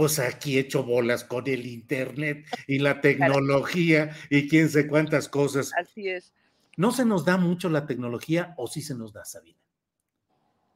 Pues aquí hecho bolas con el internet y la tecnología y quién sé cuántas cosas. Así es. ¿No se nos da mucho la tecnología o sí se nos da, Sabina?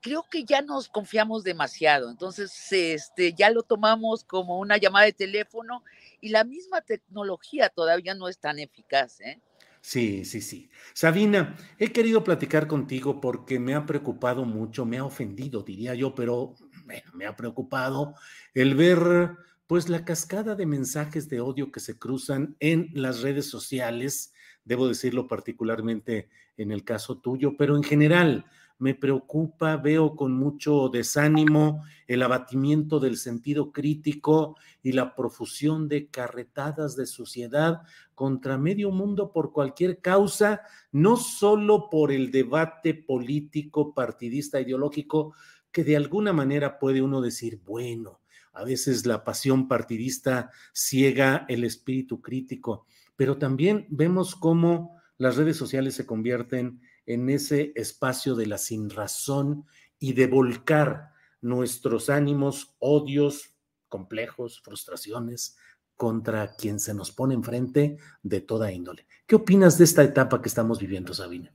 Creo que ya nos confiamos demasiado, entonces este, ya lo tomamos como una llamada de teléfono y la misma tecnología todavía no es tan eficaz. ¿eh? Sí, sí, sí. Sabina, he querido platicar contigo porque me ha preocupado mucho, me ha ofendido, diría yo, pero bueno, me ha preocupado el ver pues la cascada de mensajes de odio que se cruzan en las redes sociales, debo decirlo particularmente en el caso tuyo, pero en general me preocupa, veo con mucho desánimo el abatimiento del sentido crítico y la profusión de carretadas de suciedad contra medio mundo por cualquier causa, no solo por el debate político, partidista, ideológico, que de alguna manera puede uno decir, bueno, a veces la pasión partidista ciega el espíritu crítico, pero también vemos cómo las redes sociales se convierten en ese espacio de la sinrazón y de volcar nuestros ánimos, odios, complejos, frustraciones contra quien se nos pone enfrente de toda índole. ¿Qué opinas de esta etapa que estamos viviendo, Sabina?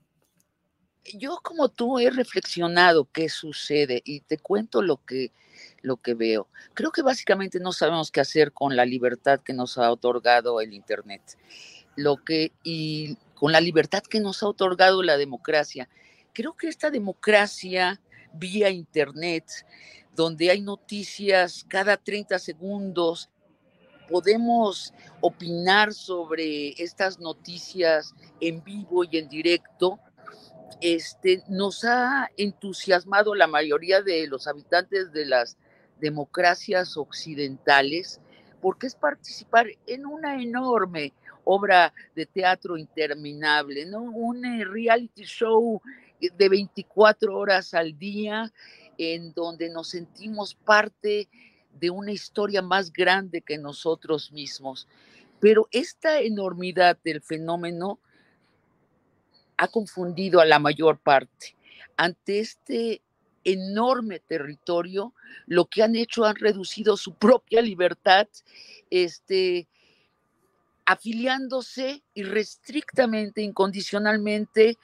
Yo como tú he reflexionado qué sucede y te cuento lo que, lo que veo. Creo que básicamente no sabemos qué hacer con la libertad que nos ha otorgado el Internet. Lo que, y con la libertad que nos ha otorgado la democracia. Creo que esta democracia vía Internet, donde hay noticias cada 30 segundos, podemos opinar sobre estas noticias en vivo y en directo, este, nos ha entusiasmado la mayoría de los habitantes de las democracias occidentales, porque es participar en una enorme obra de teatro interminable, ¿no? Un eh, reality show de 24 horas al día en donde nos sentimos parte de una historia más grande que nosotros mismos. Pero esta enormidad del fenómeno ha confundido a la mayor parte. Ante este enorme territorio, lo que han hecho han reducido su propia libertad, este, afiliándose irrestrictamente, incondicionalmente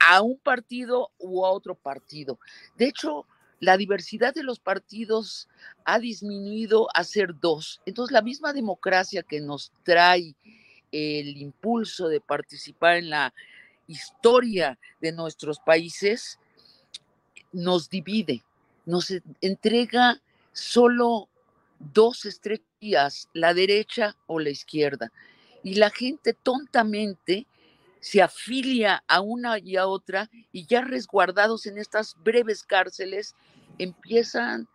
a un partido u a otro partido. De hecho, la diversidad de los partidos ha disminuido a ser dos. Entonces, la misma democracia que nos trae el impulso de participar en la historia de nuestros países nos divide, nos entrega solo dos estrellas, la derecha o la izquierda. Y la gente tontamente se afilia a una y a otra y ya resguardados en estas breves cárceles empiezan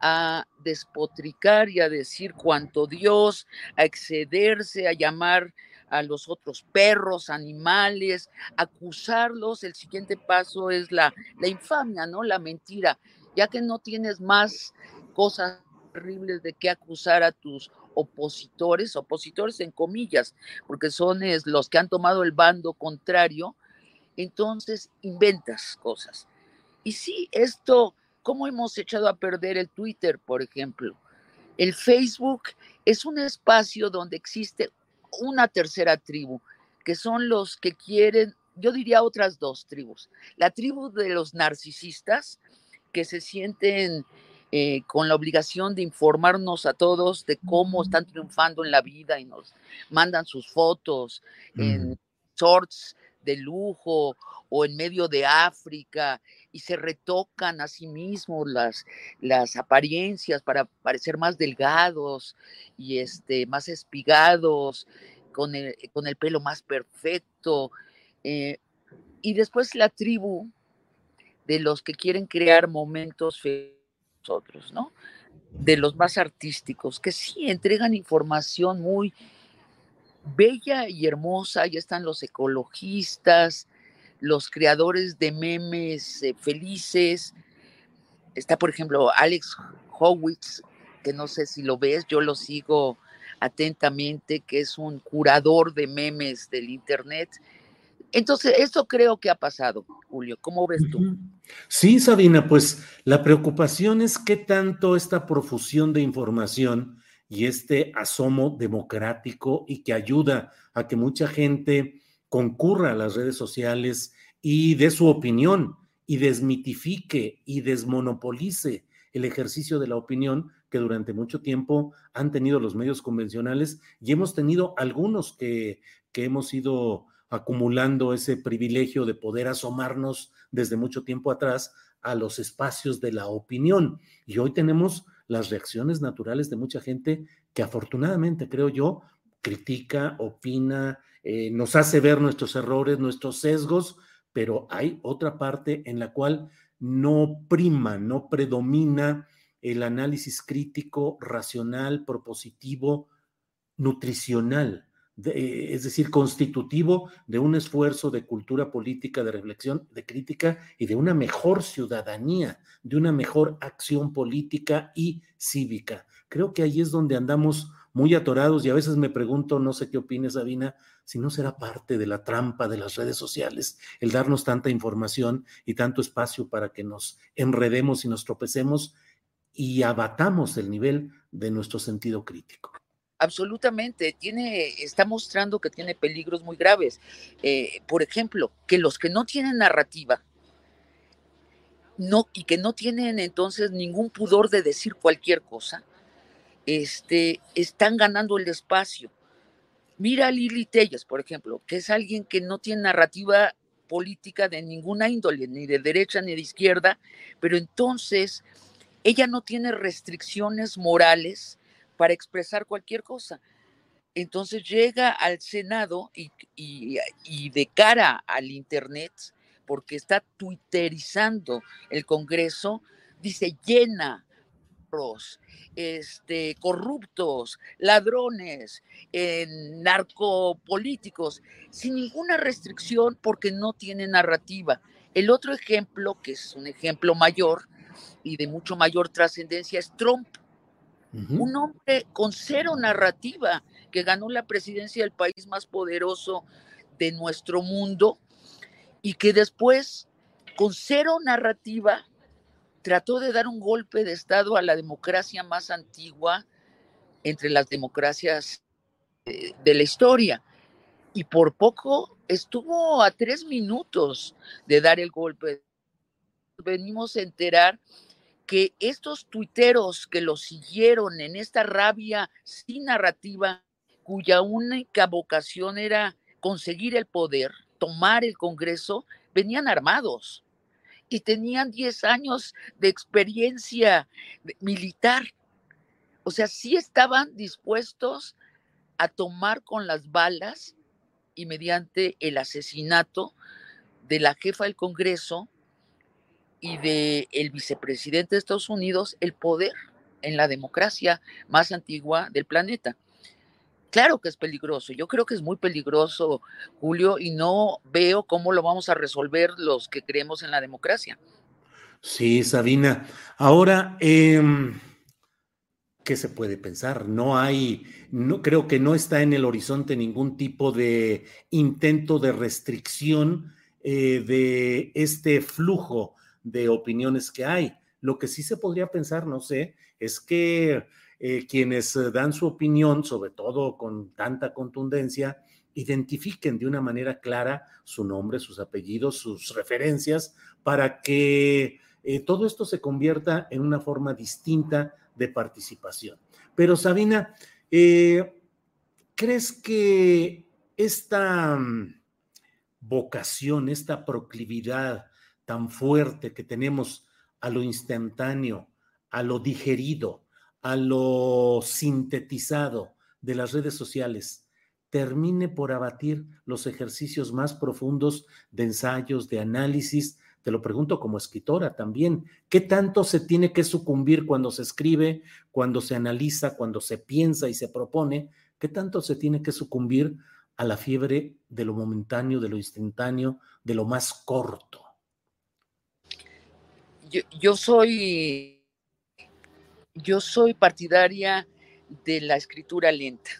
a despotricar y a decir cuanto Dios, a excederse, a llamar a los otros perros, animales, acusarlos. El siguiente paso es la, la infamia, ¿no? La mentira, ya que no tienes más cosas terribles de qué acusar a tus opositores, opositores en comillas, porque son los que han tomado el bando contrario, entonces inventas cosas. Y sí, esto cómo hemos echado a perder el Twitter, por ejemplo. El Facebook es un espacio donde existe una tercera tribu, que son los que quieren, yo diría otras dos tribus. La tribu de los narcisistas, que se sienten eh, con la obligación de informarnos a todos de cómo están triunfando en la vida y nos mandan sus fotos en shorts de lujo o en medio de África y se retocan a sí mismos las, las apariencias para parecer más delgados y este, más espigados, con el, con el pelo más perfecto. Eh, y después la tribu de los que quieren crear momentos otros, ¿no? De los más artísticos, que sí entregan información muy bella y hermosa. Ahí están los ecologistas, los creadores de memes eh, felices. Está, por ejemplo, Alex Howitz, que no sé si lo ves, yo lo sigo atentamente, que es un curador de memes del Internet. Entonces, eso creo que ha pasado, Julio. ¿Cómo ves tú? Sí, Sabina, pues la preocupación es qué tanto esta profusión de información y este asomo democrático y que ayuda a que mucha gente concurra a las redes sociales y dé su opinión y desmitifique y desmonopolice el ejercicio de la opinión que durante mucho tiempo han tenido los medios convencionales y hemos tenido algunos que, que hemos ido acumulando ese privilegio de poder asomarnos desde mucho tiempo atrás a los espacios de la opinión. Y hoy tenemos las reacciones naturales de mucha gente que afortunadamente, creo yo, critica, opina, eh, nos hace ver nuestros errores, nuestros sesgos, pero hay otra parte en la cual no prima, no predomina el análisis crítico, racional, propositivo, nutricional, es decir, constitutivo de un esfuerzo de cultura política, de reflexión, de crítica y de una mejor ciudadanía, de una mejor acción política y cívica. Creo que ahí es donde andamos muy atorados y a veces me pregunto, no sé qué opines, Sabina, si no será parte de la trampa de las redes sociales el darnos tanta información y tanto espacio para que nos enredemos y nos tropecemos y abatamos el nivel de nuestro sentido crítico. Absolutamente, tiene, está mostrando que tiene peligros muy graves. Eh, por ejemplo, que los que no tienen narrativa, no, y que no tienen entonces ningún pudor de decir cualquier cosa, este, están ganando el espacio. Mira a Lili Telles, por ejemplo, que es alguien que no tiene narrativa política de ninguna índole, ni de derecha ni de izquierda, pero entonces ella no tiene restricciones morales para expresar cualquier cosa. Entonces llega al Senado y, y, de cara al Internet, porque está twitterizando el Congreso, dice llena este, corruptos, ladrones, narcopolíticos, sin ninguna restricción porque no tiene narrativa. El otro ejemplo, que es un ejemplo mayor y de mucho mayor trascendencia, es Trump un hombre con cero narrativa que ganó la presidencia del país más poderoso de nuestro mundo y que después, con cero narrativa, trató de dar un golpe de Estado a la democracia más antigua entre las democracias eh, de la historia. Y por poco estuvo a tres minutos de dar el golpe. Venimos a enterar que estos tuiteros que lo siguieron en esta rabia sin narrativa, cuya única vocación era conseguir el poder, tomar el Congreso, venían armados y tenían 10 años de experiencia militar. O sea, sí estaban dispuestos a tomar con las balas y mediante el asesinato de la jefa del Congreso, y de el vicepresidente de Estados Unidos el poder en la democracia más antigua del planeta. Claro que es peligroso, yo creo que es muy peligroso, Julio, y no veo cómo lo vamos a resolver los que creemos en la democracia. Sí, Sabina. Ahora, em, ¿qué se puede pensar? No hay, no creo que no está en el horizonte ningún tipo de intento de restricción eh, de este flujo de opiniones que hay. Lo que sí se podría pensar, no sé, es que eh, quienes eh, dan su opinión, sobre todo con tanta contundencia, identifiquen de una manera clara su nombre, sus apellidos, sus referencias, para que eh, todo esto se convierta en una forma distinta de participación. Pero Sabina, ¿crees que esta mm, vocación, esta proclividad tan fuerte que tenemos a lo instantáneo, a lo digerido, a lo sintetizado de las redes sociales termine por abatir los ejercicios más profundos de ensayos, de análisis. Te lo pregunto como escritora también, ¿qué tanto se tiene que sucumbir cuando se escribe, cuando se analiza, cuando se piensa y se propone? ¿Qué tanto se tiene que sucumbir a la fiebre de lo momentáneo, de lo instantáneo, de lo más corto? Yo, soy yo soy partidaria de la escritura lenta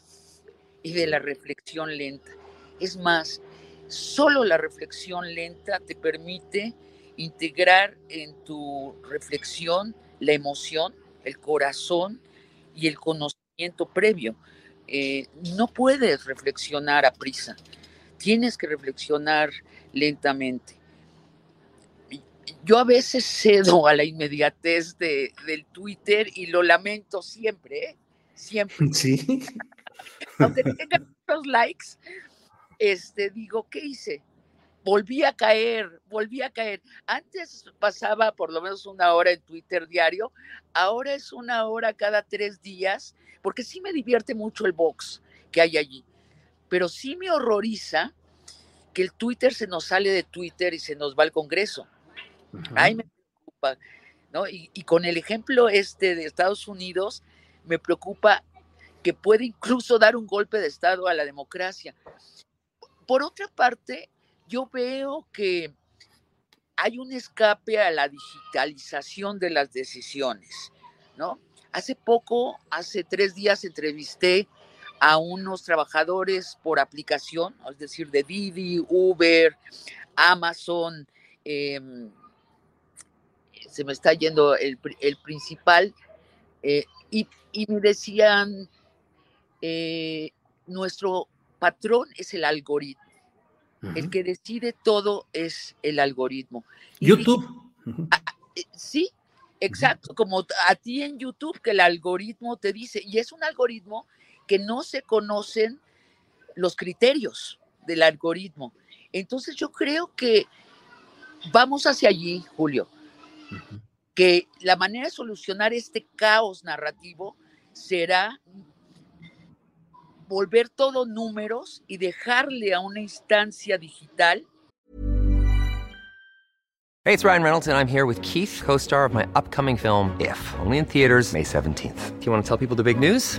y de la reflexión lenta. Es más, solo la reflexión lenta te permite integrar en tu reflexión la emoción, el corazón y el conocimiento previo. Eh, no puedes reflexionar a prisa, tienes que reflexionar lentamente yo a veces cedo a la inmediatez de, del Twitter y lo lamento siempre, ¿eh? siempre. Sí. Aunque tenga muchos likes, este, digo, ¿qué hice? Volví a caer, volví a caer. Antes pasaba por lo menos una hora en Twitter diario, ahora es una hora cada tres días, porque sí me divierte mucho el box que hay allí, pero sí me horroriza que el Twitter se nos sale de Twitter y se nos va al Congreso Ay, me preocupa, ¿no? Y, con el ejemplo este de Estados Unidos, me preocupa que puede incluso dar un golpe de Estado a la democracia. Por otra parte, yo veo que hay un escape a la digitalización de las decisiones, ¿no? Hace poco, hace tres días, entrevisté a unos trabajadores por aplicación, es decir, de Didi, Uber, Amazon, eh, se me está yendo el, principal, eh, y, me decían, eh, nuestro patrón es el algoritmo. El que decide todo es el algoritmo. YouTube. Ah, eh, sí, exacto, como a ti en YouTube que el algoritmo te dice, y es un algoritmo que no se conocen los criterios del algoritmo. Entonces yo creo que vamos hacia allí, Julio que la manera de solucionar este caos narrativo será volver todo números y dejarle a una instancia digital. Hey, it's Ryan Reynolds and I'm here with Keith, co-star of my upcoming film If, only in theaters May 17th. Do you want to tell people the big news?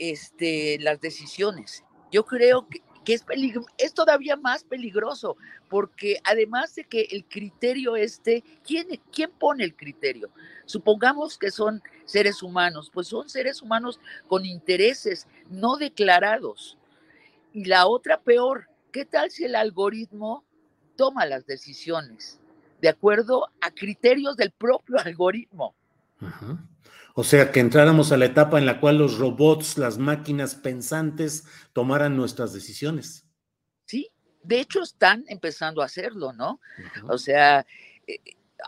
Este, las decisiones. Yo creo que, es, todavía más peligroso, porque además de que el criterio este, ¿quién, ¿quién pone el criterio? Supongamos que son seres humanos, pues son seres humanos con intereses no declarados. Y la otra peor, ¿qué tal si el algoritmo toma las decisiones de acuerdo a criterios del propio algoritmo? O sea, que entráramos a la etapa en la cual los robots, las máquinas pensantes, tomaran nuestras decisiones. Sí, de hecho están empezando a hacerlo, ¿no? O sea, eh,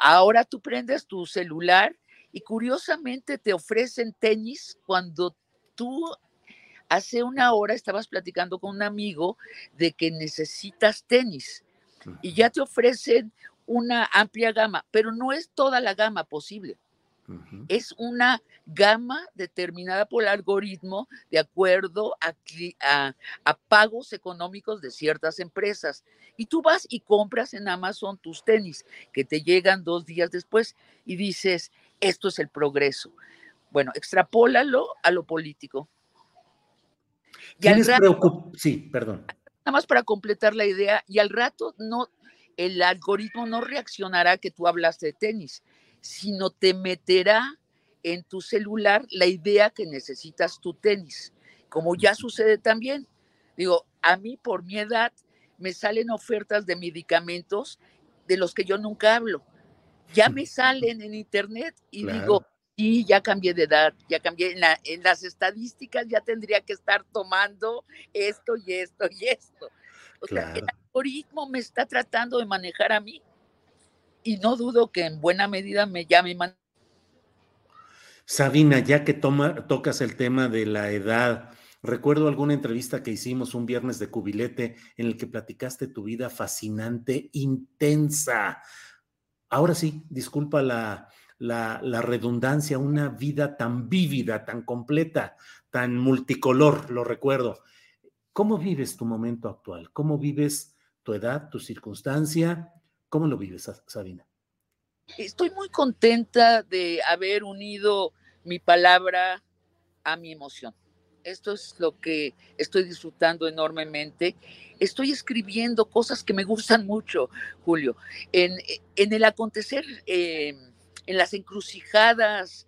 ahora tú prendes tu celular y curiosamente te ofrecen tenis cuando tú hace una hora estabas platicando con un amigo de que necesitas tenis y ya te ofrecen una amplia gama, pero no es toda la gama posible. Es una gama determinada por el algoritmo de acuerdo a, a, pagos económicos de ciertas empresas. Y tú vas y compras en Amazon tus tenis que te llegan dos días después y dices, esto es el progreso. Bueno, extrapólalo a lo político. Y al rato, sí, perdón. Nada más para completar la idea, y al rato no, el algoritmo no reaccionará que tú hablaste de tenis, sino te meterá en tu celular la idea que necesitas tu tenis, como ya sucede también. Digo, a mí por mi edad me salen ofertas de medicamentos de los que yo nunca hablo. Ya me salen en internet y digo, y ya cambié de edad, ya cambié en, las estadísticas, ya tendría que estar tomando esto y esto y esto. O sea, el algoritmo me está tratando de manejar a mí y no dudo que en buena medida me llame. Sabina, ya que toma, tocas el tema de la edad, recuerdo alguna entrevista que hicimos un viernes de cubilete en el que platicaste tu vida fascinante, intensa. Ahora sí, disculpa la, la, redundancia, una vida tan vívida, tan completa, tan multicolor, lo recuerdo. ¿Cómo vives tu momento actual? ¿Cómo vives tu edad, tu circunstancia? ¿Cómo lo vives, Sabina? Estoy muy contenta de haber unido mi palabra a mi emoción. Esto es lo que estoy disfrutando enormemente. Estoy escribiendo cosas que me gustan mucho, Julio. En, el acontecer eh, en las encrucijadas,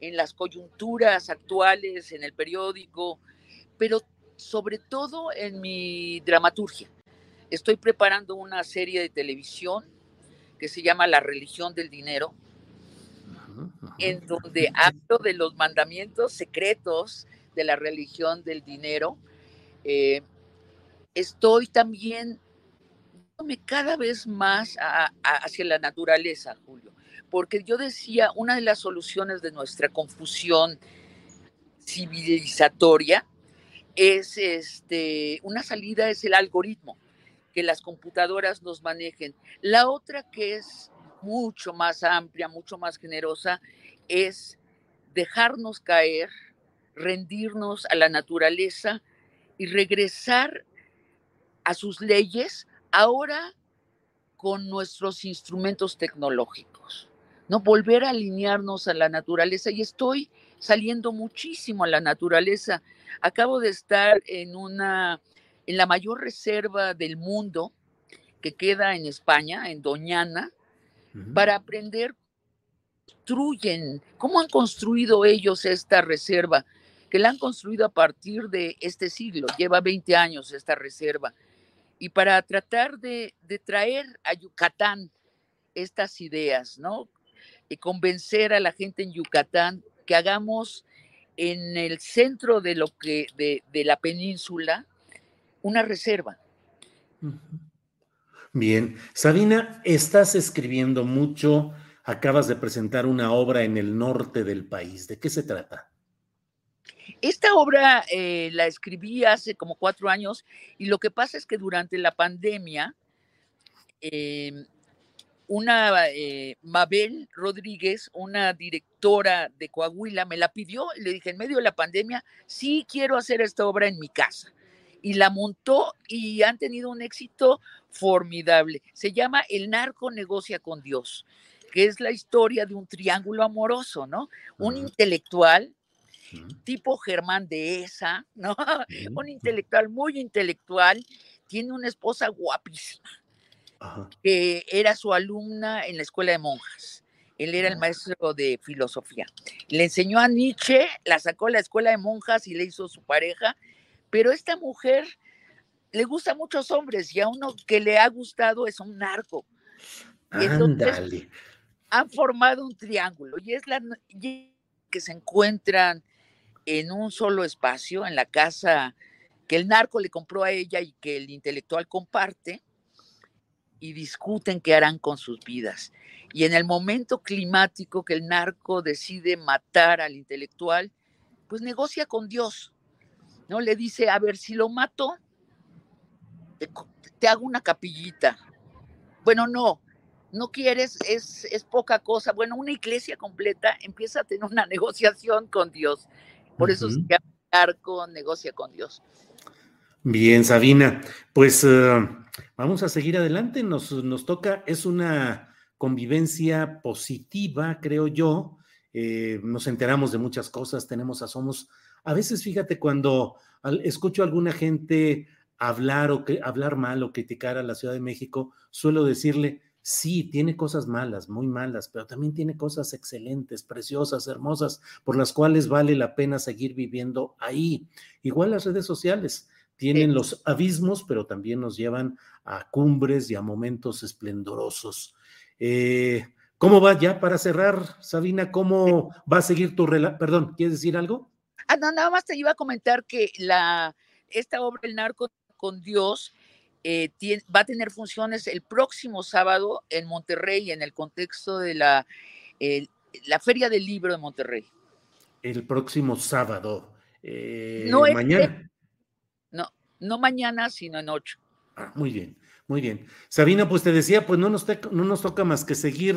en las coyunturas actuales, en el periódico, pero sobre todo en mi dramaturgia. Estoy preparando una serie de televisión que se llama La religión del dinero, en donde hablo de los mandamientos secretos de la religión del dinero. Eh, estoy también cada vez más hacia la naturaleza, Julio porque yo decía, una de las soluciones de nuestra confusión civilizatoria es este, una salida es el algoritmo, que las computadoras nos manejen. La otra que es mucho más amplia, mucho más generosa, es dejarnos caer, rendirnos a la naturaleza y regresar a sus leyes ahora con nuestros instrumentos tecnológicos. ¿no? Volver a alinearnos a la naturaleza y estoy saliendo muchísimo a la naturaleza. Acabo de estar en una, en la mayor reserva del mundo que queda en España, en Doñana, para aprender construyen, cómo han construido ellos esta reserva, que la han construido a partir de este siglo, lleva 20 años esta reserva, y para tratar de, de traer a Yucatán estas ideas, ¿no? y convencer a la gente en Yucatán que hagamos en el centro de lo que de, la península una reserva. Bien, Sabina, estás escribiendo mucho, acabas de presentar una obra en el norte del país. ¿De qué se trata? Esta obra eh, la escribí hace como cuatro años y lo que pasa es que durante la pandemia em, una eh, Mabel Rodríguez, una directora de Coahuila, me la pidió y le dije, en medio de la pandemia, sí quiero hacer esta obra en mi casa. Y la montó y han tenido un éxito formidable. Se llama El narco negocia con Dios, que es la historia de un triángulo amoroso, ¿no? Un intelectual, tipo Germán de esa, ¿no? Un intelectual muy intelectual, tiene una esposa guapísima que era su alumna en la escuela de monjas. Él era el maestro de filosofía. Le enseñó a Nietzsche, la sacó a la escuela de monjas y le hizo su pareja, pero esta mujer le gusta a muchos hombres y a uno que le ha gustado es un narco. entonces han formado un triángulo y es la que se encuentran en un solo espacio, en la casa que el narco le compró a ella y que el intelectual comparte y discuten qué harán con sus vidas. Y en el momento climático que el narco decide matar al intelectual, pues negocia con Dios. ¿No? Le dice, a ver, si lo mato, te, hago una capillita. Bueno, no, no quieres, es, es, poca cosa. Bueno, una iglesia completa empieza a tener una negociación con Dios. Por eso se llama arco, negocia con Dios. Bien, Sabina, pues eh, vamos a seguir adelante. Nos, nos toca, es una convivencia positiva, creo yo. Eh, nos enteramos de muchas cosas, tenemos asomos. A veces, fíjate, cuando escucho a alguna gente hablar o que, hablar mal o criticar a la Ciudad de México, suelo decirle, sí, tiene cosas malas, muy malas, pero también tiene cosas excelentes, preciosas, hermosas, por las cuales vale la pena seguir viviendo ahí. Igual las redes sociales tienen los abismos, pero también nos llevan a cumbres y a momentos esplendorosos. Eh, ¿Cómo va ya para cerrar, Sabina? ¿Cómo va a seguir tu relato? Perdón, ¿quieres decir algo? Ah, no, nada más te iba a comentar que la, esta obra El narco con Dios eh, va a tener funciones el próximo sábado en Monterrey en el contexto de la, la Feria del Libro de Monterrey. El próximo sábado. Eh, no mañana. no, no mañana, sino en ocho. Ah, muy bien. Muy bien. Sabina, pues te decía, pues no nos, no nos toca más que seguir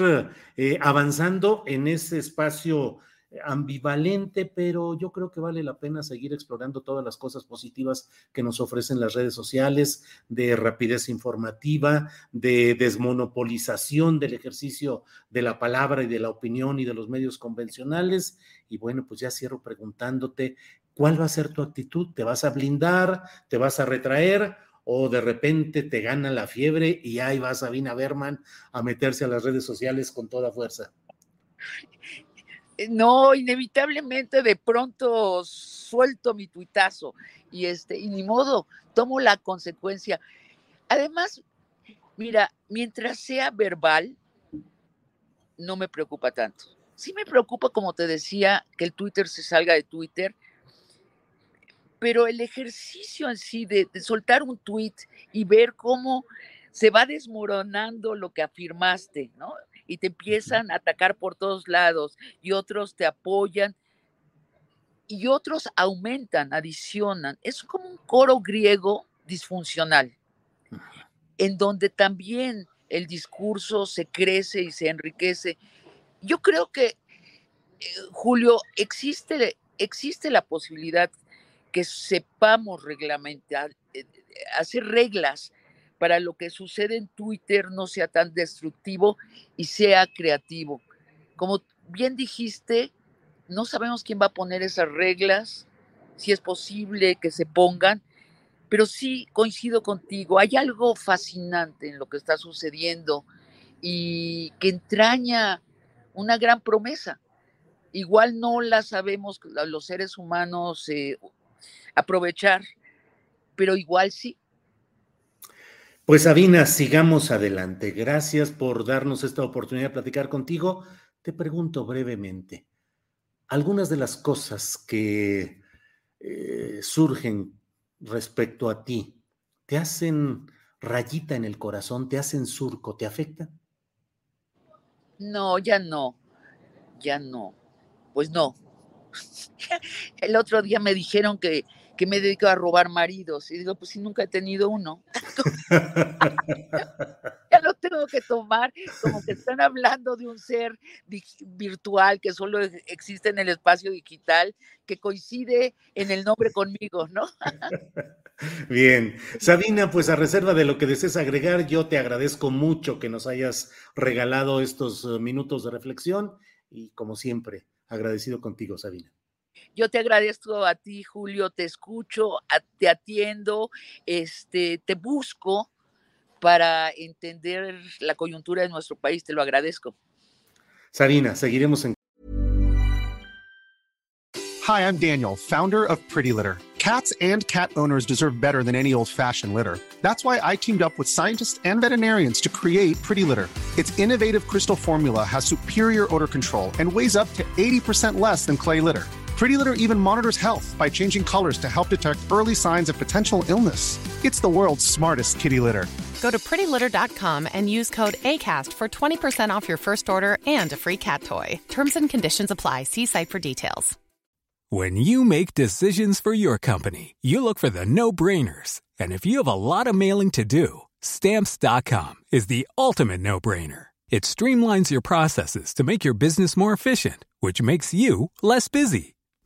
eh, avanzando en ese espacio ambivalente, pero yo creo que vale la pena seguir explorando todas las cosas positivas que nos ofrecen las redes sociales, de rapidez informativa, de desmonopolización del ejercicio de la palabra y de la opinión y de los medios convencionales. Y bueno, pues ya cierro preguntándote, ¿cuál va a ser tu actitud? ¿Te vas a blindar? ¿Te vas a retraer? o de repente te gana la fiebre y ahí va Sabina Berman a meterse a las redes sociales con toda fuerza. Eh, no, inevitablemente de pronto suelto mi tuitazo y este, y ni modo, tomo la consecuencia. Además, mira, mientras sea verbal, no me preocupa tanto. Sí me preocupa, como te decía, que el Twitter se salga de Twitter, pero el ejercicio en sí de, soltar un tweet y ver cómo se va desmoronando lo que afirmaste, ¿no? Y te empiezan a atacar por todos lados y otros te apoyan y otros aumentan, adicionan. Es como un coro griego disfuncional, en donde también el discurso se crece y se enriquece. Yo creo que, eh, Julio, existe, existe la posibilidad que sepamos reglamentar, eh, hacer reglas para lo que sucede en Twitter no sea tan destructivo y sea creativo. Como bien dijiste, no sabemos quién va a poner esas reglas, si es posible que se pongan, pero sí coincido contigo, hay algo fascinante en lo que está sucediendo y que entraña una gran promesa. Igual no la sabemos los seres humanos eh, aprovechar, pero igual sí. Pues Sabina, sigamos adelante. Gracias por darnos esta oportunidad de platicar contigo. Te pregunto brevemente, algunas de las cosas que eh, surgen respecto a ti, ¿te hacen rayita en el corazón, te hacen surco, te afectan? No, ya no, ya no. Pues no. El otro día me dijeron que que me dedico a robar maridos. Y digo, pues si nunca he tenido uno. ya lo tengo que tomar como que están hablando de un ser virtual que solo existe en el espacio digital, que coincide en el nombre conmigo, ¿no? Bien, Sabina, pues a reserva de lo que desees agregar, yo te agradezco mucho que nos hayas regalado estos eh, minutos de reflexión y como siempre, agradecido contigo, Sabina. Yo te agradezco a ti, Julio, te escucho, te atiendo, este, te busco para entender la coyuntura de nuestro país, te lo agradezco. Sarina, seguiremos en Hi, I'm Daniel, founder of Pretty Litter. Cats and cat owners deserve better than any old-fashioned litter. That's why I teamed up with scientists and veterinarians to create Pretty Litter. Its innovative crystal formula has superior odor control and weighs up to 80% less than clay litter. Pretty Litter even monitors health by changing colors to help detect early signs of potential illness. It's the world's smartest kitty litter. Go to prettylitter.com and use code ACAST for 20% off your first order and a free cat toy. Terms and conditions apply. See site for details. When you make decisions for your company, you look for the no brainers. And if you have a lot of mailing to do, stamps.com is the ultimate no brainer. It streamlines your processes to make your business more efficient, which makes you less busy.